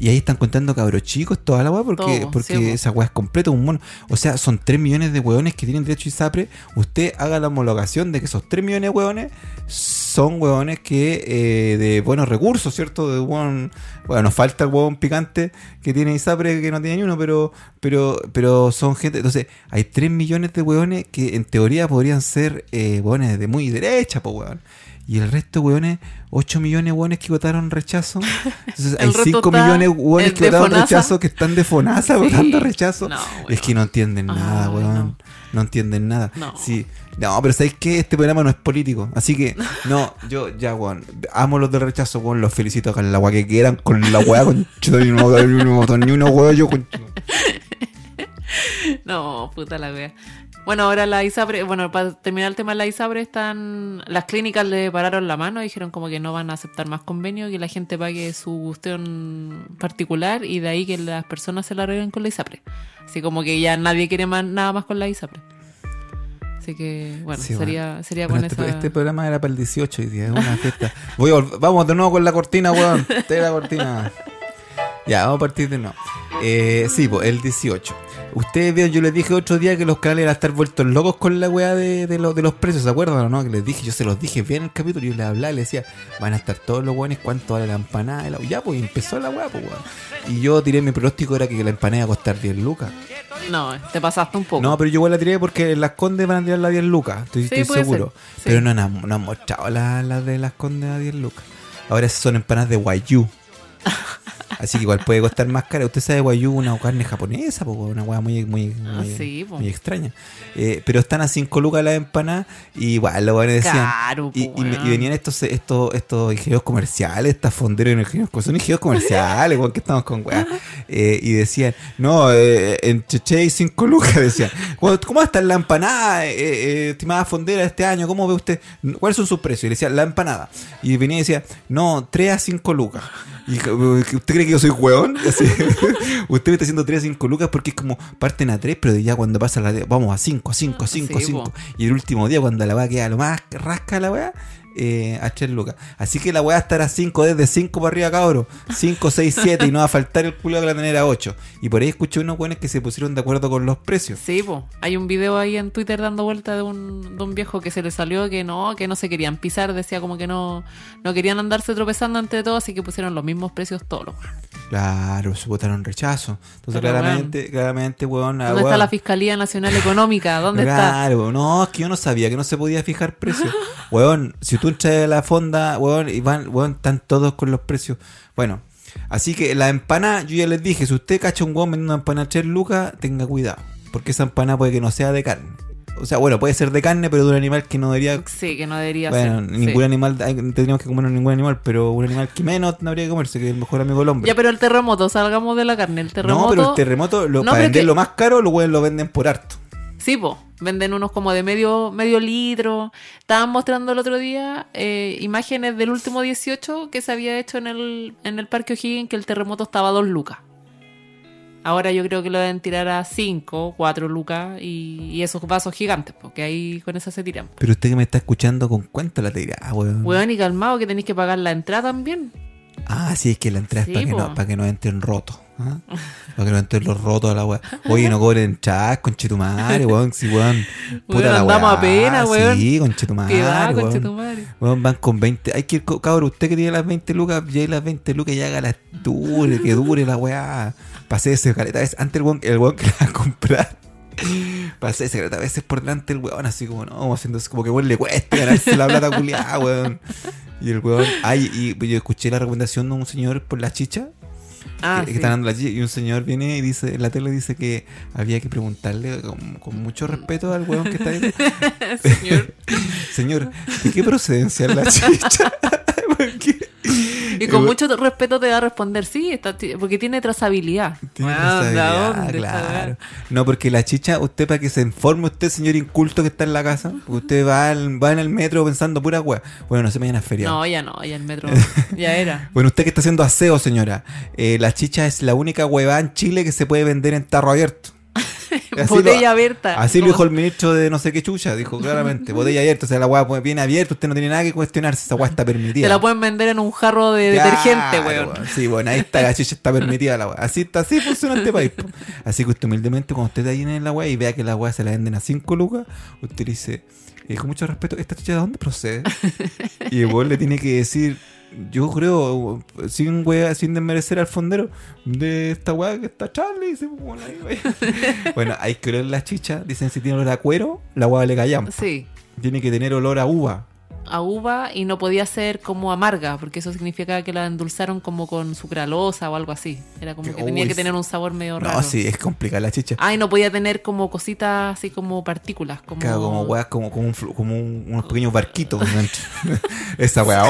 Y ahí están contando cabros chicos, toda la weá, porque, Todo, porque sí, esa weá es completa, un mono. O sea, son 3 millones de hueones que tienen derecho a ISAPRE. Usted haga la homologación de que esos 3 millones de hueones son hueones que eh, de buenos recursos, ¿cierto? De buen, bueno, nos falta el hueón picante que tiene ISAPRE que no tiene ni uno, pero, pero, pero son gente. Entonces, hay 3 millones de hueones que en teoría podrían ser eh, hueones de muy derecha, pues hueón. Y el resto, hueones, 8 millones de hueones que votaron rechazo. Entonces, hay resto 5 está millones en- que votaron Fonasa. rechazo que están de FONASA Sí. votando rechazo. No, es que no entienden nada, weón. no. No. entienden nada. No. Sí. No, pero ¿sabéis qué? Este programa no es político. Así que, no, yo ya, weón. Amo los de rechazo, weón. Los felicito. Hagan la weá que quieran con la weá, con ni uno, ni uno, ni uno, weón. Yo, con... No, puta la wea. Bueno, ahora la ISAPRE, bueno, para terminar el tema de la ISAPRE, están, las clínicas le pararon la mano, dijeron como que no van a aceptar más convenio, que la gente pague su cuestión particular y de ahí que las personas se la arreglen con la ISAPRE. Así como que ya nadie quiere más, nada más con la ISAPRE. Así que, bueno, Sí, sería, sería Bueno, con este, esa... este programa era para el 18 hoy día, es una fiesta. Voy a vamos de nuevo con la cortina, weón. Te la cortina. Ya, vamos a partir de nuevo. Eh, sí, pues, el 18. Ustedes vieron, yo les dije otro día que los canales iban a estar vueltos locos con la weá de, de, los- de los precios, ¿se acuerdan o no? Que les dije, yo se los dije bien en el capítulo, yo les hablaba, les decía, van a estar todos los weones, cuánto vale la empanada. La- Ya, pues empezó la weá, pues weón. Y yo tiré mi pronóstico, era que la empanada iba a costar 10 lucas. No, te pasaste un poco. No, pero yo igual la tiré porque las condes van a tirar la 10 lucas, estoy, Sí, estoy puede seguro. sí. Pero no, han- no han mostrado las las de las condes a 10 lucas. Ahora son empanadas de guayú. Así que igual puede costar más cara. Usted sabe guayú, una carne japonesa, po, una hueá muy, muy, Ah, muy, sí, po. muy extraña. Eh, pero están a 5 lucas las empanadas y igual los buenos decían. Caro, y, venían estos, estos, estos ingenieros comerciales, estas fonderos en ingenieros, son ingenieros comerciales, weón, que estamos con weá. Eh, y decían, no, eh, en Cheche hay 5 lucas, decían. "Bueno, ¿Cómo está la empanada, estimada fondera, este año? ¿Cómo ve usted? ¿Cuáles son sus precios? Y le decía, la empanada. Y venía y decía, no, 3 a 5 lucas. Y ¿Usted cree que yo soy weón? Así, usted me está haciendo 3 a 5 lucas porque es como parten a 3, pero ya cuando pasa la de, vamos a 5, a 5, a 5, a Sí, 5. po. Y el último día, cuando la weá queda lo más rasca la weá, eh, a 3 lucas. Así que la weá estará 5, desde 5 para arriba, cabro. 5, 6, 7 y no va a faltar el culo que la tener a 8. Y por ahí escuché unos weones que se pusieron de acuerdo con los precios. Sí, po. hay un video ahí en Twitter dando vuelta de un, de un viejo que se le salió que no, que no se querían pisar, decía como que no, no querían andarse tropezando entre todos, así que pusieron los mismos precios todos. los. Claro, se votaron rechazo. Entonces, Pero, claramente, claramente, weón, ¿Dónde está la Fiscalía Nacional Económica? ¿Dónde está? Claro, no, es que yo no sabía que no se podía fijar precios. weón, si tú entras a la fonda, weón, y van, weón, están todos con los precios. Bueno, así que la empanada, yo ya les dije, si usted cacha un weón vendiendo una empanada a 3 lucas, tenga cuidado. Porque esa empanada puede que no sea de carne. O sea, bueno, puede ser de carne, pero de un animal que no debería. Sí, que no debería Bueno, ser. ningún sí. animal, tendríamos que comer ningún animal, pero un animal que menos no habría que comerse, que es el mejor amigo del hombre. Ya, pero el terremoto, salgamos de la carne. El terremoto. no, pero el terremoto, lo, No, para venderlo que- más caro, los weones lo venden por harto. Sí, po. Venden unos como de medio, medio litro. Estaban mostrando el otro día eh, imágenes del último 18 que se había hecho en el, en el Parque O'Higgins, que el terremoto estaba a 2 lucas. Ahora yo creo que lo deben tirar a 5, 4 lucas y, y esos vasos gigantes, porque ahí con eso se tiran. Pero usted que me está escuchando, ¿con cuánto la tira, weón? Weón, y calmado que tenéis que pagar la entrada también. Ah, sí, es que la entrada Sí, es para que, no, para que no entren rotos. ¿ah? Para que no entren los rotos a la weá. Oye, no cobren chas, conchetumare, weón. Sí, weón. Puta Weón, la andamos weá. a pena, weón. Sí, conchetumare. Weón. conchetumare. Weón, van con 20. Hay que ir, cabrón, usted que tiene las 20 lucas, ya las 20 lucas y haga las dure, que dure la weá. Pasé ese caleta. veces. Antes el weón, el weón que la va a comprar. Pasé ese caleta a veces por delante el weón, así como, no, haciendo como que weón le cuesta ganarse la plata culiada, weón. Y el weón, ay, y yo escuché la recomendación de un señor por la chicha, Ah, que, que sí. está dando la chicha, y un señor viene y dice, en la tele dice que había que preguntarle con, con mucho respeto al weón que está ahí. Señor. Señor, ¿de qué procedencia es la chicha? Porque Y con mucho respeto te va a responder, sí, está, porque tiene trazabilidad. Tiene Weón, trazabilidad, ¿de dónde esta claro. No, porque la chicha, usted para que se informe usted, señor inculto que está en la casa, usted va, al- va en el metro pensando pura weá. Bueno, no se mañana es feriado. No, ya no, ya el metro ya era. Bueno, usted que está haciendo aseo, señora, eh, la chicha es la única huevada en Chile que se puede vender en tarro abierto. Así Botella lo- abierta. Así lo dijo el ministro de no sé qué chucha, dijo claramente, botella abierta, o sea, la hueá viene abierta, usted no tiene nada que cuestionarse, esa hueá está permitida. Te la pueden vender en un jarro de Claro, detergente, weón. Sí, bueno, ahí está, la chicha está permitida la weá. Así está, así funciona este país. po. Así que usted humildemente, cuando usted está ahí en la weá y vea que la weá se la venden a 5 lucas, usted dice, eh, con mucho respeto, ¿esta chicha de dónde procede? y el weón le tiene que decir, yo creo, sin weá, sin desmerecer al fondero, de esta weá que está Charlie. Ahí, weá. bueno, hay que oler la chicha, dicen si tiene olor a cuero, la weá le callan. Sí, Tiene que tener olor a uva. A uva y no podía ser como amarga, porque eso significaba que la endulzaron como con sucralosa o algo así. Era como que tenía que tener un sabor medio raro. No, sí, es complicada la chicha. Ah, y no podía tener como cositas así como partículas. Como... Claro, como weas, como, como, un, flu- como un- unos pequeños barquitos. Esa wea,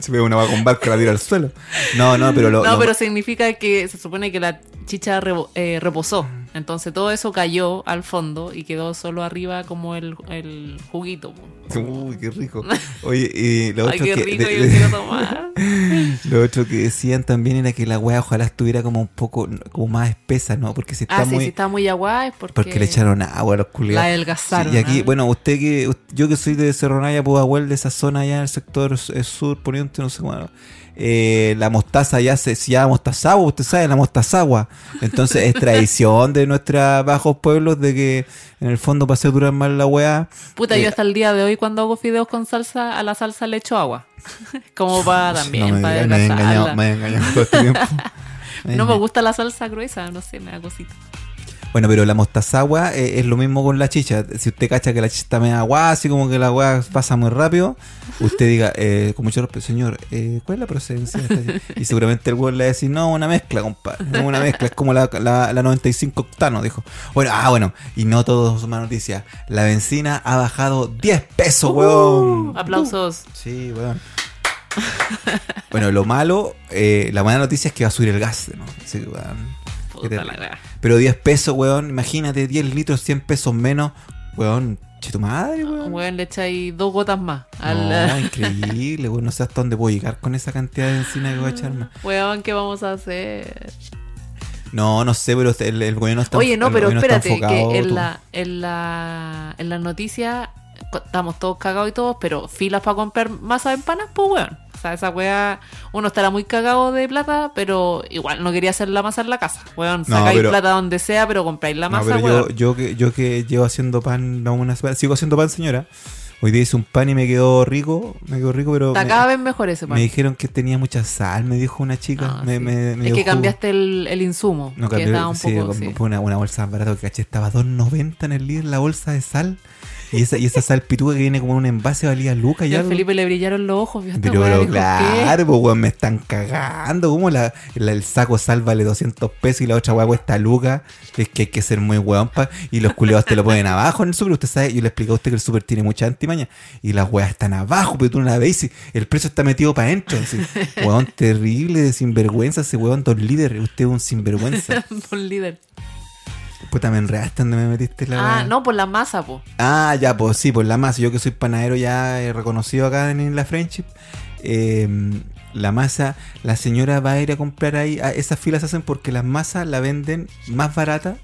se ve una wea con barco la tira al suelo. No, no, pero lo. no, lo- pero significa que se supone que la chicha rebo- eh, reposó. Entonces todo eso cayó al fondo y quedó solo arriba como el, el juguito. Uy, qué rico. Oye, y lo Ay, otro qué que. rico, de- yo de- quiero tomar. lo otro que decían también era que la wea ojalá estuviera como un poco como más espesa, ¿no? Porque si está ah, sí, muy. si está muy agua es porque, Porque le echaron agua a los la adelgazaron. Sí, y aquí, ¿ah? bueno, usted que, yo que soy de Cerro Naya, Pudahuel, de esa zona allá en el sector eh, sur, poniente, no sé cómo, eh, la mostaza ya se, llama mostazagua, usted sabe, la mostazagua. Entonces es tradición de nuestros bajos pueblos de que en el fondo para hacer durar más la weá. Puta, eh, yo hasta el día de hoy cuando hago fideos con salsa, a la salsa le echo agua. Como para también, me, para diga, me he engañado, me he engañado todo este tiempo. No me gusta la salsa gruesa, no sé, me da cosita. Bueno, pero la mostazagua eh, es lo mismo con la chicha. Si usted cacha que la chicha está media agua, así como que la agua pasa muy rápido, usted diga, eh, con mucho respeto, señor, eh, ¿cuál es la procedencia? de esta chicha? Y seguramente el güey le va a decir, no, una mezcla, compadre. No, una mezcla, es como la, la, la 95 octano, dijo. Bueno, ah, bueno, y no todo es una noticia. La benzina ha bajado 10 pesos, weón. Uh, aplausos. Sí, weón. bueno, lo malo, eh, la buena noticia es que va a subir el gas, ¿no? Sí, weón. Qué Puta la terrible. wea. Pero 10 pesos, weón. Imagínate, 10 litros, 100 pesos menos. Weón, che tu madre, weón. Weón, le echáis dos gotas más. Al, No, increíble, weón. No sé hasta dónde puedo llegar con esa cantidad de encina que voy a echar más. Weón, ¿qué vamos a hacer? No, no sé, pero el, el gobierno está Oye, no, pero espérate, enfocado, que en tú. la, en la, en la noticia estamos todos cagados y todos, pero filas para comprar masa de empanas, pues weón. O sea, esa weá, uno estará muy cagado de plata, pero igual no quería hacer la masa en la casa. Weón, No, sacáis pero- plata donde sea, pero compráis la No, masa, pero weón. yo, yo, que, yo que llevo haciendo pan no, una semana, sigo haciendo pan, señora. Hoy día hice un pan y me quedó rico, me quedó rico, pero Está me, cada vez mejor ese pan. me dijeron que tenía mucha sal, me dijo una chica. Ah, me, sí. me- es que jugo. cambiaste el, el insumo, No, que cambié, estaba un sí, poco... sí. fue una, una bolsa barata que caché, estaba 2.90 en el líder la bolsa de sal. Y esa, y esa sal pituca que viene como en un envase valía lucas Y ya. a Felipe le brillaron los ojos, vio Pero, claro, pues weón, me están cagando. ¿Cómo la, la- el saco sal vale 200 pesos y la otra weá cuesta lucas? Es que hay que ser muy weón pa- y los culeados te lo ponen abajo en el super. Usted sabe, yo le expliqué a usted que el super tiene mucha antimaña y las weas están abajo, pero tú no la ves y el precio está metido para adentro. Weón, terrible, de sinvergüenza ese weón, dos líderes. Usted es un sinvergüenza. Don líder. Puta, me enredaste donde me metiste la Ah, no, por la masa, po. Ah, ya, pues sí, pues la masa. Yo que soy panadero ya eh, reconocido acá en, la Friendship. eh, la masa, la señora va a ir a comprar ahí. ah, esas filas se hacen porque las masas la venden más barata,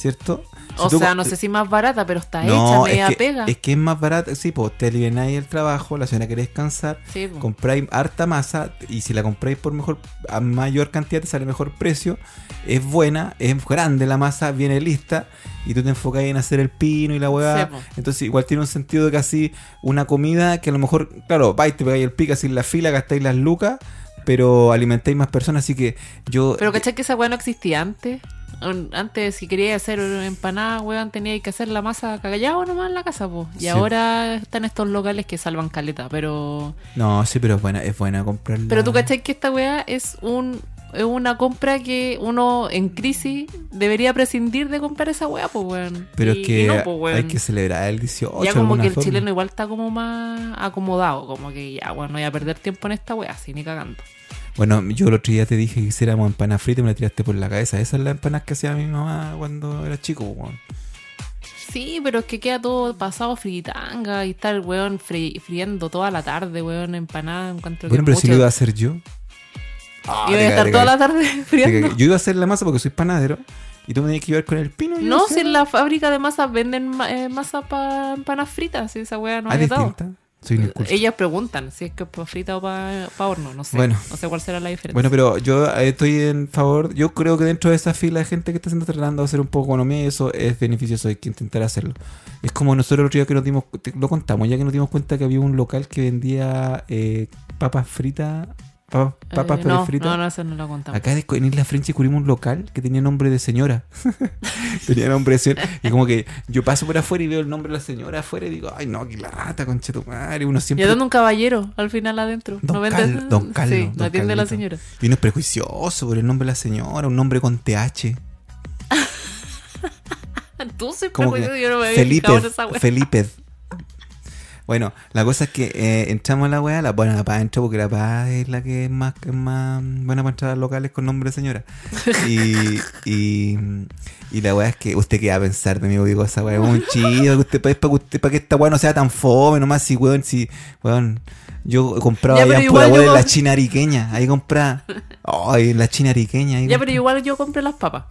¿cierto? Si O sea, no sé si más barata, pero está hecha, media es que, pega. es que es más barata. Sí, pues te aliviáis el trabajo, la señora quiere descansar. Sí, po. Compráis harta masa y si la compráis por mejor, a mayor cantidad te sale mejor precio. Es buena, es grande la masa, viene lista y tú te enfocas en hacer el pino y la hueá. Sí, po. Entonces igual tiene un sentido de casi una comida que a lo mejor, claro, vais, te pegáis el pico así en la fila, gastáis las lucas, pero alimentáis más personas, así que yo... Pero ¿cachai que esa weá no existía antes? Antes, si querías hacer empanada, weón, tenías que hacer la masa cagallado nomás en la casa, po. Y Sí. ahora están estos locales que salvan caleta, pero... No, sí, pero es buena, es buena comprarla. Pero tú cachai que esta weá es un es una compra que uno en crisis debería prescindir de comprar esa weá, pues weón. Pero Y- es que no, pues, weón. hay que celebrar el 18. Ya como que el forma. chileno igual está como más acomodado, como que ya, bueno, no voy a perder tiempo en esta weá, así ni cagando. Bueno, yo el otro día te dije que hiciéramos empanadas fritas y me la tiraste por la cabeza. Esa es la empanada que hacía mi mamá cuando era chico, weón. Sí, pero es que queda todo pasado fritanga y está el weón fri- friendo toda la tarde, weón, empanada, encuentro Bueno, que pero si lo iba a hacer yo. Ah, Iba a estar toda la tarde friendo. Yo iba a hacer la masa porque soy panadero y tú me tenías que llevar con el pino. No, hacía- si en la fábrica de masas venden eh, masa para empanadas fritas, si esa weá no Ah, ha dado. Distinta. Soy un inculto. Ellas preguntan si es que es para frita o para horno, no sé. Bueno. No sé cuál será la diferencia. Bueno, pero yo eh, estoy en favor. Yo creo que dentro de esa fila de gente que está haciendo tratando de hacer un poco de economía, y eso es beneficioso. Hay que intentar hacerlo. Es como nosotros el otro día que nos dimos, lo contamos, ya que nos dimos cuenta que había un local que vendía eh, papas fritas, papas, Eh, papas no, fritas. no, no, eso no lo contamos. Acá en Isla French descubrimos un local que tenía nombre de señora. tenía nombre de señora. Y como que yo paso por afuera y veo el nombre de la señora afuera y digo, ay no, qué lata, concha tu madre. Uno Y siempre. dando un caballero al final adentro. Don ¿No? Carlos, don Carlos, Sí, don atiende la señora. Y uno es prejuicioso por el nombre de la señora, un nombre con TH. Tú soy prejuicioso, yo no me había Felipe, esa. Felipe. Bueno, la cosa es que eh, entramos a la weá, la bueno, la paz entró porque la paz es la que es más, que es más buena para entrar a locales con nombre de señora. Y, y, y la weá es que usted qué va a pensar de mí, digo, esa weá es un chido, que usted, para, para, que usted, para que esta weá no sea tan fome, nomás si weón, si, weón, yo compraba Ya, allá en yo en la comp- China ariqueña, ahí compraba, ay, en la China ariqueña, ahí Ya, compraba. pero igual yo compré las papas.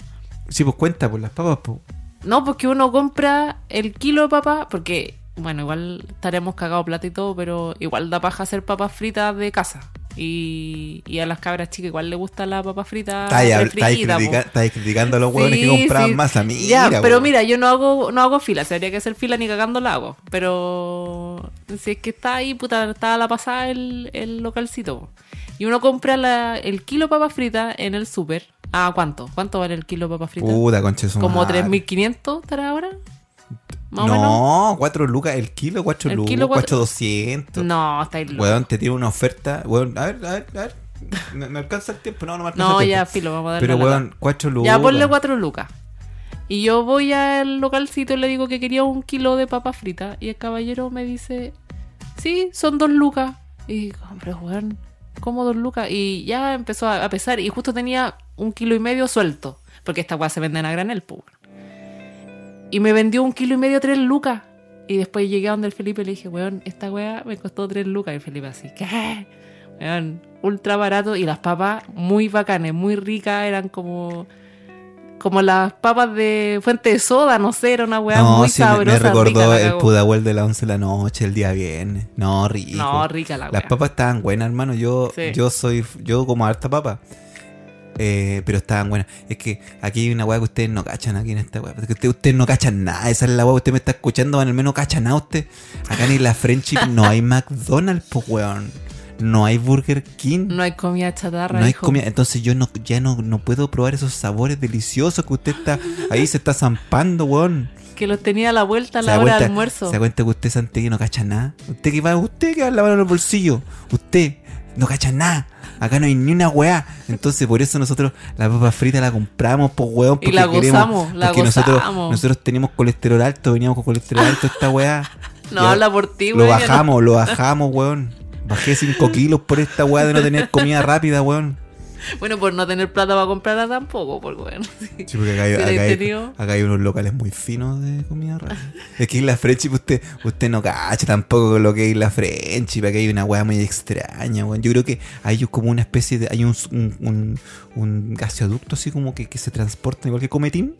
Sí, pues cuenta, por las papas, pues. No, porque uno compra el kilo de papas, porque, bueno, igual estaremos cagados plata y todo, pero igual da paja hacer papas fritas de casa. Y, y a las cabras chicas igual le gusta la papa frita Está ahí, está ahí refriita, po. critica- criticando a los huevones que compraban sí. masa. Mira, Ya, pero mira, yo no hago, no hago fila, si habría que hacer fila ni cagando la hago. Pero si es que está ahí, puta, está a la pasada el, el localcito. po. Y uno compra la- el kilo de papas fritas en el súper. Ah, ¿cuánto? ¿Cuánto vale el kilo de papas fritas? Puta, concha ¿Como madre. 3.500 estará ahora? Más o menos. No, 4 lucas, el kilo, 4 El lucas, kilo, cuatro- 4,200. No, está ahí. Weón, te tiene una oferta. Weón, a ver, a ver, a ver. ¿Me, me alcanza el tiempo? No, no me alcanza No, el ya, tiempo. filo, vamos a darle Pero weón, 4 lucas. Ya ponle 4 lucas. Y yo voy al localcito y le digo que quería un kilo de papas fritas. Y el caballero me dice, sí, son 2 lucas. Y digo, hombre, weón, ¿cómo 2 lucas? Y ya empezó a, a pesar. Y justo tenía un kilo y medio suelto. Porque esta weá se venden a granel, pues. Y me vendió un kilo y medio 3 lucas. Y después llegué a donde el Felipe y le dije, weón, esta weá me costó 3 lucas. Y el Felipe así, ¿qué? Weón, ultra barato. Y las papas muy bacanes, muy ricas. Eran como como las papas de fuente de soda, no sé, era una weá No, muy sí, me- sabrosa. me recordó rica el pudahuel de las 11 de la noche, el día viernes. No, rico. No, rica la weá. Las papas estaban buenas, hermano. Yo, Sí. yo soy, yo como harta papa. Eh, pero estaban buenas. Es que aquí hay una weá que ustedes no cachan aquí en esta weá. Ustedes, ustedes no cachan nada. Esa es la weá que usted me está escuchando. Al menos cacha nada usted. Acá en la Friendship no hay McDonald's, pues weón. No hay Burger King. No hay comida chatarra. No hay hijo. comida. Entonces yo no, ya no, no puedo probar esos sabores deliciosos que usted está ahí se está zampando, weón. Que los tenía a la vuelta a la hora cuenta- de almuerzo. Se da cuenta que usted Santiago no cacha nada. Usted que va, usted que va a lavar los bolsillos. Usted no cacha nada. Acá no hay ni una weá. Entonces por eso nosotros la papa frita la compramos, pues weón. Y porque la queremos- gozamos, la porque nosotros, gozamos. nosotros teníamos colesterol alto, veníamos con colesterol alto esta weá. No habla por ti, Lo weón. bajamos, lo bajamos, weón. Bajé 5 kilos por esta weá de no tener comida rápida, weón. Bueno, por no tener plata para comprarla tampoco, por. Sí. Sí, porque acá hay, acá hay- acá hay unos locales muy finos de comida rápida. Es que Isla Friendship usted, usted no cacha tampoco con lo que es Isla Friendship. Acá hay una weá muy extraña, weón. Yo creo que hay como una especie de... Hay un, un, un, un gaseoducto así como que, que se transporta igual que Cometín.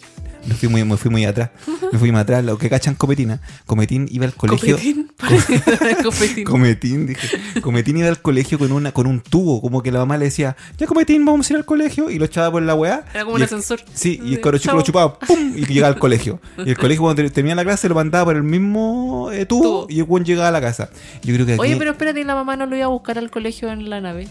Me fui muy, me fui muy atrás. Me fui muy atrás. Lo que cachan Cometina. Cometín iba al colegio... Copetín. Copetín. Cometín, dije. Cometín iba al colegio con una con un tubo, como que la mamá le decía, ya Cometín, vamos a ir al colegio, y lo echaba por la weá. Era como un ascensor. Sí, y el cabro chico lo chupaba, ¡pum! y llegaba al colegio. Y el colegio cuando ter- terminaba la clase lo mandaba por el mismo eh, tubo, Tubo. y el buen llegaba a la casa. Yo creo que aquí... Oye, pero espérate, ¿y la mamá no lo iba a buscar al colegio en la nave?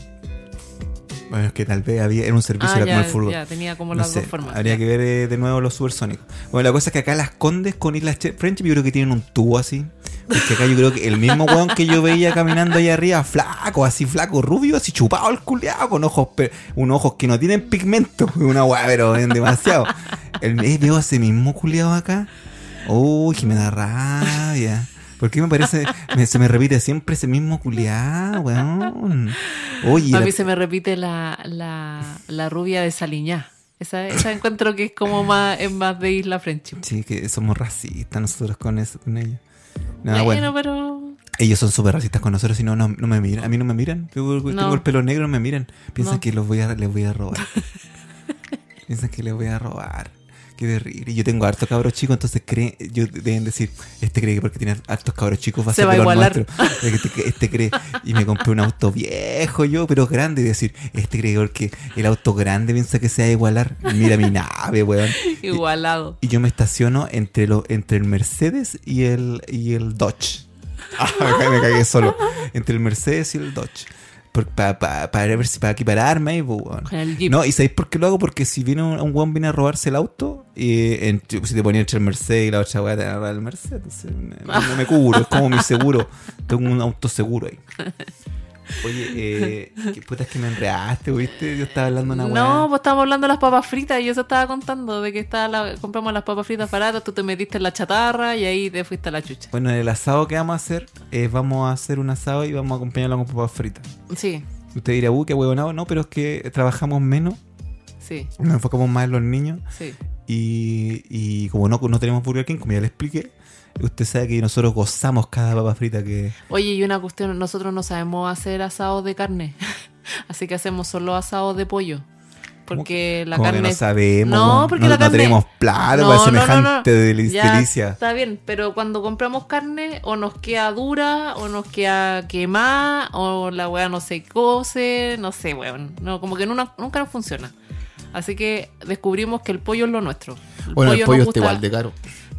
Bueno, es que tal vez había, era un servicio, Ah, era ya, como el fútbol. ya, tenía como No las sé, dos formas. habría Ya. que ver eh, de nuevo los supersónicos. Bueno, la cosa es que acá las Condes con Islas Friendship yo creo que tienen un tubo así. Porque acá yo creo que el mismo weón que yo veía caminando allá arriba, flaco, así flaco, rubio, así chupado el culeado, con ojos, unos ojos que no tienen pigmento, una weá, pero demasiado. El, eh, veo ese mismo culeado acá. Uy, que me da rabia. ¿Por qué me parece, me- se me repite siempre ese mismo culeado, weón? Oye, A la- mí se me repite la, la, la rubia de Saliñá. Esa, esa encuentro que es como más, es más de Isla Friendship. Sí, que somos racistas nosotros con eso, con ellos. No, bueno, bueno, pero. ellos son súper racistas con nosotros y no, no, no me miran. A mí no me miran. Yo tengo No. el pelo negro, no me miran. Piensan No. que los voy a, les voy a robar. Piensan que les voy a robar. Qué terrible. Yo tengo hartos cabros chicos, entonces creen, yo deben decir, este cree que porque tiene hartos cabros chicos va a Se ser va igualar. Este, este cree, y me compré un auto viejo yo, pero grande, y decir, este cree que porque el auto grande piensa que se va a igualar. Mira mi nave, weón. Igualado. Y yo me estaciono entre lo, entre el Mercedes y el, y el Dodge. Ah, me, me cagué solo. Entre el Mercedes y el Dodge. Para ver si para equipararme Jeep. No, ¿y sabéis por qué lo hago? Porque si viene un, un weón viene a robarse el auto, y en- si te ponía entre el Mercedes y la otra weá te van a robar el Mercedes, entonces me- me cubro, es como mi seguro. Tengo un auto seguro ahí. Oye, eh, qué puta es que me enredaste, ¿viste? Yo estaba hablando una weá. No, pues estábamos hablando de las papas fritas y yo eso estaba contando de que estaba la- compramos las papas fritas baratas, tú te metiste en la chatarra y ahí te fuiste a la chucha. Bueno, el asado que vamos a hacer es vamos a hacer un asado y vamos a acompañarlo con papas fritas. Sí, Usted dirá, uh, qué huevonado, no, pero es que trabajamos menos, sí, nos enfocamos más en los niños sí. y, y como no, no tenemos Burger King, como ya le expliqué, usted sabe que nosotros gozamos cada papa frita que... Oye, y una cuestión, nosotros no sabemos hacer asados de carne, así que hacemos solo asados de pollo. Porque la carne... no sabemos, No, porque no, la no carne- tenemos plata No, para no, no, semejante no. deli- Ya, delicia. Está bien, pero cuando compramos carne o nos queda dura o nos queda quemada o la weá no se cose, no sé, weón. No, como que nunca, nunca nos funciona. Así que descubrimos que el pollo es lo nuestro. Bueno, el nos pollo está igual de caro.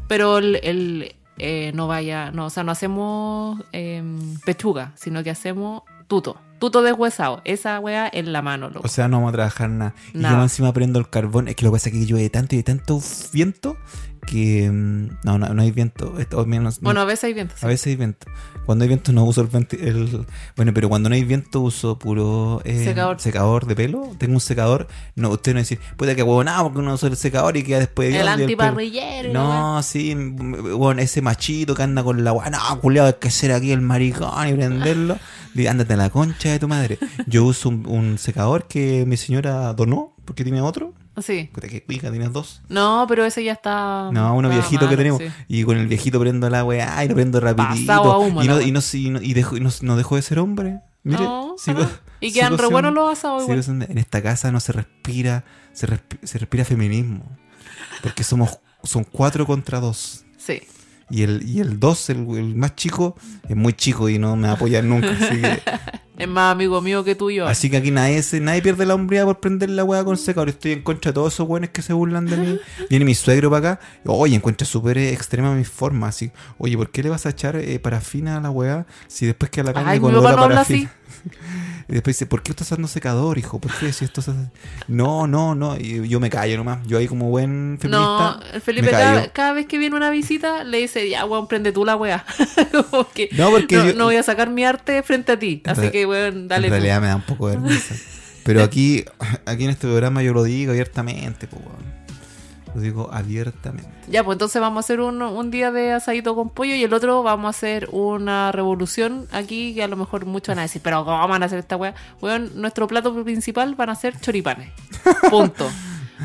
Pero el, el, eh, no vaya, no, o sea, no hacemos em, pechuga, sino que hacemos tuto. Tuto deshuesado. Esa weá en la mano, loco. O sea, no vamos a trabajar nada. Y yo encima prendo el carbón. Es que lo que pasa es que llueve tanto y hay tanto viento que... mm, No, no, no hay viento. Esto, menos, bueno, a veces hay viento. sí. A veces hay viento. Cuando hay viento no uso el, venti- el- Bueno, pero cuando no hay viento uso puro eh, Secador. de pelo. Tengo un secador. No, usted no dice, puede que huevo nada porque uno usa el secador y queda después de El antiparrillero. weá. No, sí, bueno, ese machito que anda con la weá, no, culiado, hay que ser aquí el maricón y prenderlo. Ándate a la concha de tu madre. Yo uso un, un secador que mi señora donó, porque tiene otro. Sí. Puta, que cuica, tienes dos. No, pero ese ya está. No, uno viejito que tenemos. sí. Y con el viejito prendo la weá y lo prendo rapidito. Pasado a humo, y, no, y, no, y, no, y, dejó, y no, no dejó de ser hombre. Mire, No, sigo-. Y quedan re buenos los asados igual. en esta casa no se respira, se, se respira feminismo. Porque somos son cuatro contra dos. Sí. Y el, y el dos, el, el más chico, es muy chico y no me va a apoyar nunca. Así que, Es más amigo mío que tú y yo. así que aquí nadie, se- nadie pierde la hombría por prender la weá con secador. Estoy en contra de todos esos weones que se burlan de mí. Viene mi suegro para acá. Oye, encuentra súper eh, extrema mi forma. Así, oye, ¿por qué le vas a echar eh, parafina a la weá si después queda la carne Ay, con olor a no parafina? Y después dice, ¿por qué estás usando secador, hijo? ¿Por qué si esto se hace? No, no, no. Y yo me callo nomás. Yo ahí como buen feminista. No, el Felipe cada, vez que viene una visita le dice, ya, weón, prende tú la que No, porque no, yo- no voy a sacar mi arte frente a ti. Así que, weón, dale en tú. realidad me da un poco de vergüenza. Pero aquí, aquí en este programa yo lo digo abiertamente, pues, weón. Lo digo abiertamente. Ya, pues entonces vamos a hacer un, un día de asadito con pollo y el otro vamos a hacer una revolución aquí que a lo mejor muchos van a decir, pero ¿cómo van a hacer esta weá? Weón, nuestro plato principal van a ser choripanes. Punto.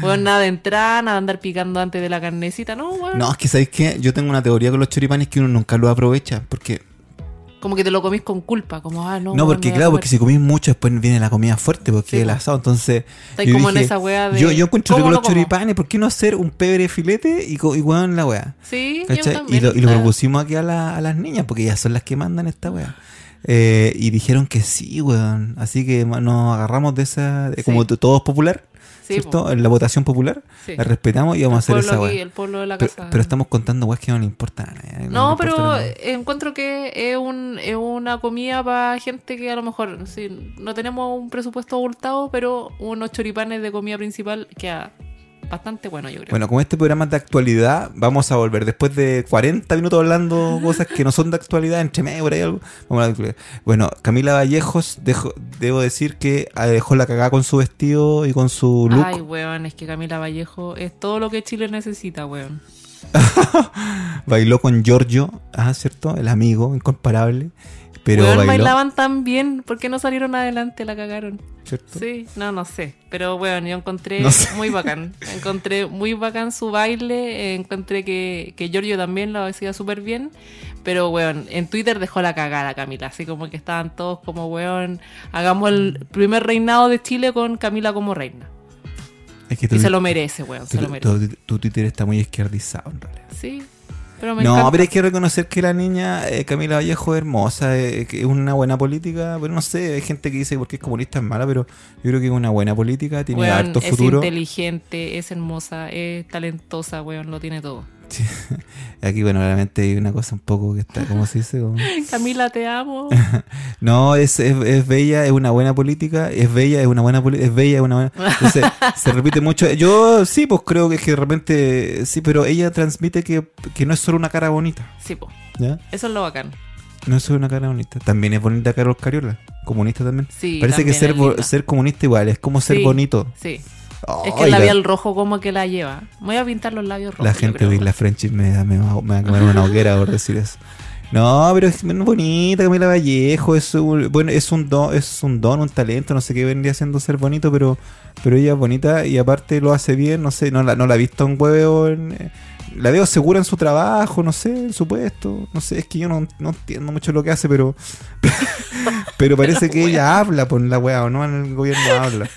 Weón, nada de entrar, nada de andar picando antes de la carnecita, no, weón. No, es que ¿sabéis qué? Yo tengo una teoría con los choripanes que uno nunca lo aprovecha. Porque, Como que te lo comís con culpa, como, ah, no. no, porque claro, porque si comís mucho después viene la comida fuerte, porque Sí, el asado. Entonces, Estáis yo como en esa weá de. yo, yo encuentro ¿cómo rico lo los choripanes, ¿por qué no hacer un pebre filete y, y weón la weá? Sí, yo ¿Cachai? Y también. lo, y lo propusimos aquí a, la- a las niñas, porque ellas son las que mandan esta weá. Eh, y dijeron que sí, weón. Así que nos agarramos de esa. de Sí. Como todo es popular, Sí, ¿cierto? En la votación popular, Sí. la respetamos y vamos a hacer esa aquí, el pueblo de la Pero, casa. pero estamos contando weas que no le importan a nadie. No, le importa pero nada. encuentro que es, un, es una comida para gente que a lo mejor sí, no tenemos un presupuesto abultado, pero unos choripanes de comida principal queda bastante bueno, yo creo. Bueno, con este programa de actualidad vamos a volver. Después de 40 minutos hablando cosas que no son de actualidad, entre medio por ahí algo. Vamos a. Bueno, Camila Vallejos, dejo- debo decir que ah, dejó la cagada con su vestido y con su look. Ay, weón, es que Camila Vallejo es todo lo que Chile necesita, weón. Bailó con Giorgio, ah, ¿cierto? El amigo incomparable. Pero bailó, bailaban tan bien, ¿por qué no salieron adelante? La cagaron. ¿cierto? Sí, no, no sé. Pero bueno, yo encontré No sé. muy bacán. Encontré muy bacán su baile. eh, Encontré que, que Giorgio también lo hacía súper bien. Pero, weón, en Twitter dejó la cagada Camila. Así como que estaban todos como, weón, hagamos el primer reinado de Chile con Camila como reina. Es que tu, Y se lo merece, weón, se tu- lo merece. tu- tu Twitter está muy izquierdizado en realidad. Sí, pero me no, encanta. pero hay que reconocer que la niña eh, Camila Vallejo es hermosa, eh, que es una buena política, pero no sé, hay gente que dice porque es comunista es mala, pero yo creo que es una buena política, tiene Weón, harto es futuro. inteligente, es hermosa, es talentosa, weón, lo tiene todo. Sí. Aquí, bueno, realmente hay una cosa un poco que está, ¿cómo se dice? Como- Camila, te amo. No, es, es, es bella, es una buena política, es bella, es una buena política, es bella, es una buena... Entonces, se repite mucho. Yo sí, pues creo que, es que de repente, sí, pero ella transmite que, que no es solo una cara bonita, Sí. ¿ya? Eso es lo bacán. No es solo una cara bonita. También es bonita Carol Cariola, comunista también. Sí, Parece que ser, ser comunista igual, es como ser Sí. bonito. Sí. Es que el la- labial rojo como que la lleva. Me voy a pintar los labios rojos. La gente de la French me, da- me, va, me va a comer una hoguera por decir eso. No, pero es bonita Camila Vallejo, es un, bueno, es un don, es un don, un talento, no sé qué vendría siendo ser bonito, pero, pero ella es bonita y aparte lo hace bien, no sé, no la, no la he visto en huevo, en, eh, la veo segura en su trabajo, no sé, en su puesto, no sé, es que yo no, no entiendo mucho lo que hace, pero pero parece que ella habla por la weá, o no en el gobierno habla.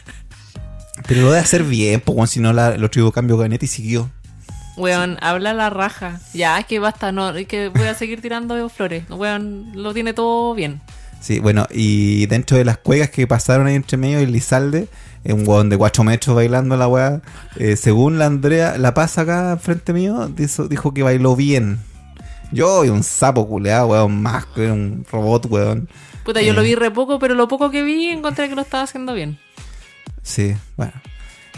Pero lo debe hacer bien, pues si no la, el otro cambio de gabinete y siguió. Weón, habla la raja. Ya, es que basta, no, es que voy a seguir tirando flores. Weón, lo tiene todo bien. Sí, bueno, y dentro de las cuegas que pasaron ahí entre medio, el Lizalde, eh, un hueón de 4 metros bailando la weá, eh, según la Andrea, la pasa acá frente mío, dijo, dijo que bailó bien. Yo y un sapo culeado, weón, más que un robot, weón. Puta, yo Eh. lo vi re poco, pero lo poco que vi encontré que lo estaba haciendo bien. Sí, bueno.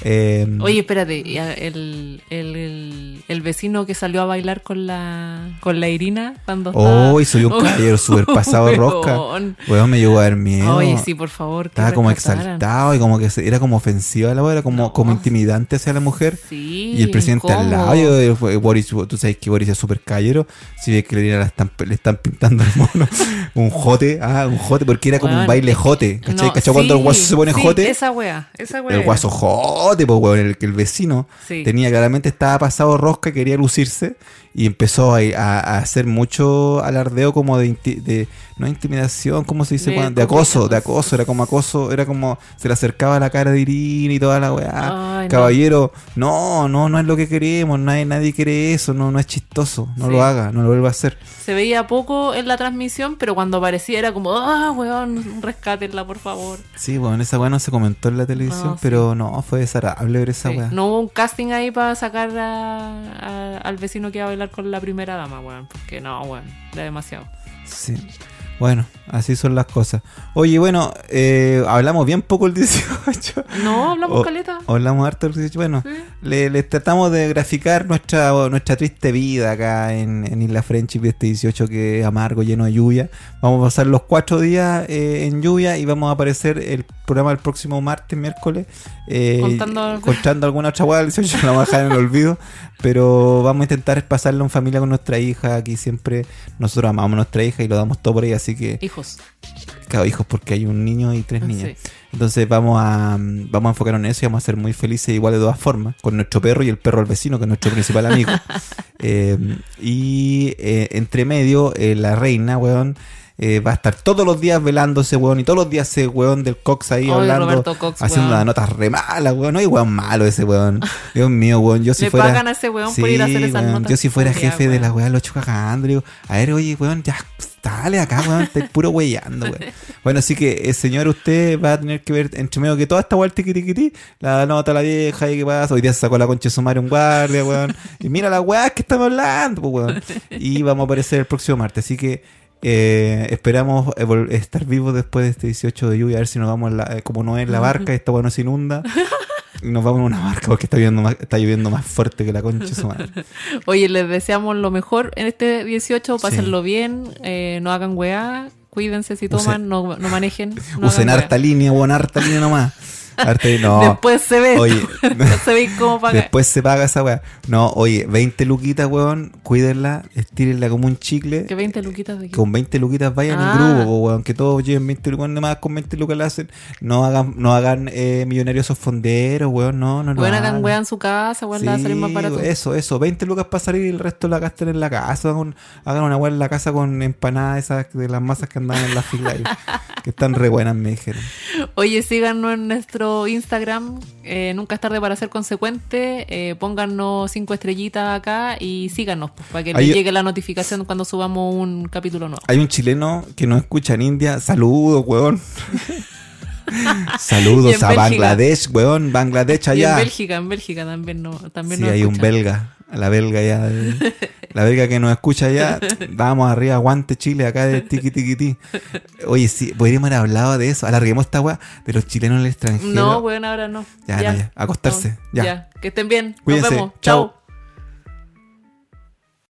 Eh, Oye, espérate, el, el, el, el vecino que salió a bailar con la con la Irina cuando estaba... Oh, y soy un caballero súper pasado de rosca. Weón. Me llegó a dar miedo. Oye, sí, por favor. que Estaba como exaltado y como que se- era como ofensiva la weá, era como, No. como intimidante hacia la mujer. Sí, Y el presidente al lado, yo, Boris, tú sabes que Boris es súper callero. Si ves que le, la están, le están pintando al mono un jote, ah, un jote, porque era como un baile jote. ¿Cachai? no, ¿Cachai? Cuando el guaso se pone sí, jote, Esa wea, esa wea. el guaso jote, pues, weón, el, que el vecino Sí. tenía claramente estaba pasado rosca, quería lucirse y empezó a, a- a hacer mucho alardeo como de, inti- de no intimidación, ¿cómo se dice? De acoso, de acoso, era como acoso, era como se le acercaba a la cara de Irina y toda la weá. Ay. Caballero, no, no, no es lo que queremos, nadie, nadie quiere eso, no, no es chistoso, no Sí. lo haga, no lo vuelva a hacer. Se veía poco en la transmisión, pero cuando aparecía era como, ah, weón, rescátenla, por favor. Sí, bueno, esa weá no se comentó en la televisión, No, sí. pero no, fue desagradable ver esa Sí. weá. No hubo un casting ahí para sacar a- al vecino que iba con la primera dama, weón. Porque no, weón, era demasiado. Sí. Bueno, así son las cosas. Oye, bueno, eh, hablamos bien poco el 18. No, hablamos O- caleta. Hablamos harto el 18. Bueno, Sí. le, les tratamos de graficar nuestra, nuestra triste vida acá en, en Isla Friendship este 18 que es amargo, lleno de lluvia. Vamos a pasar los cuatro días eh, en lluvia y vamos a aparecer el programa el próximo martes, miércoles. eh, Contando- contando alguna otra hueá del 18, la vamos a dejar en el olvido. Pero vamos a intentar pasarlo en familia con nuestra hija. Aquí siempre nosotros amamos a nuestra hija y lo damos todo por ella. Así que, Hijos. claro, hijos, porque hay un niño y tres niñas. Sí. Entonces vamos a, mm, vamos a enfocarnos en eso y vamos a ser muy felices igual de todas formas, con nuestro perro y el perro del vecino, que es nuestro principal amigo. Eh, y eh, entre medio, eh, la reina, weón, eh, va a estar todos los días velando ese weón y todos los días ese weón del Cox ahí Ay, hablando, Cox, haciendo unas notas re malas, weón. No hay weón malo ese weón. Dios mío, weón. Yo si Le fuera. pagan a ese weón por ir a hacer esas weón, notas Yo si fuera jefe de la weá, lo echo cagando. Digo, a ver, oye, weón, ya, dale acá, weón. Estás puro weyando, weón. Bueno, así que, eh, señor, usted va a tener que ver entre medio que toda esta weá, tiquitiquití, la nota a la vieja y qué pasa. Hoy día se sacó la concha de su madre un guardia, weón. Y mira la weá que estamos hablando, pues, weón. Y vamos a aparecer el próximo martes. Así que eh, esperamos eh, estar vivos después de este 18 de lluvia, a ver si nos vamos, en la, eh, como no es la barca, esta weá no se inunda. Nos vamos en una barca porque está lloviendo más, está lloviendo más fuerte que la concha de su madre. Oye, les deseamos lo mejor en este 18, pásenlo bien, eh, no hagan weá, cuídense si Usen- toman, no, no manejen. No Usen harta weá. línea, weón, harta línea nomás. Línea, no. Después se ve. Oye. Después se ve cómo paga. Después se paga esa weá. No, oye, 20 luquitas, weón, cuídenla, estírenla como un chicle. Que 20 luquitas de aquí. Con 20 luquitas vayan Ah. en grupo, po, weón, que todos lleven 20 luquitas, nada más con 20 lucas la hacen. No hagan, no hagan eh, millonarios esos fonderos, weón, no, no, no. Bueno, hagan weá en su casa, weón, la va a salir más Sí, barato. Eso, eso, 20 lucas para salir y el resto la gasten en la casa. Hagan, hagan una weá en la casa con empanadas esas de las masas que andaban en la fila que están re buenas, me dijeron. Oye, síganos en nuestro Instagram. eh, nunca es tarde para ser consecuente. Eh, pónganos cinco estrellitas acá y síganos pues, para que les llegue la notificación cuando subamos un capítulo nuevo. Hay un chileno que nos escucha en India. Saludos, weón. Saludos a Bélgica. Bangladesh, weón. Bangladesh Y en allá. Bélgica, en Bélgica también no, también Sí, nos hay un belga. La belga ya. de- la belga que nos escucha allá. Vamos arriba, aguante Chile, acá de tiki tiki ti. Oye, sí, podríamos haber hablado de eso. Alarguemos esta weá de los chilenos en el extranjero. No, weón, ahora no. Ya, no, ya. Acostarse, No, ya. Que estén bien. Cuídense. Nos vemos. Chao.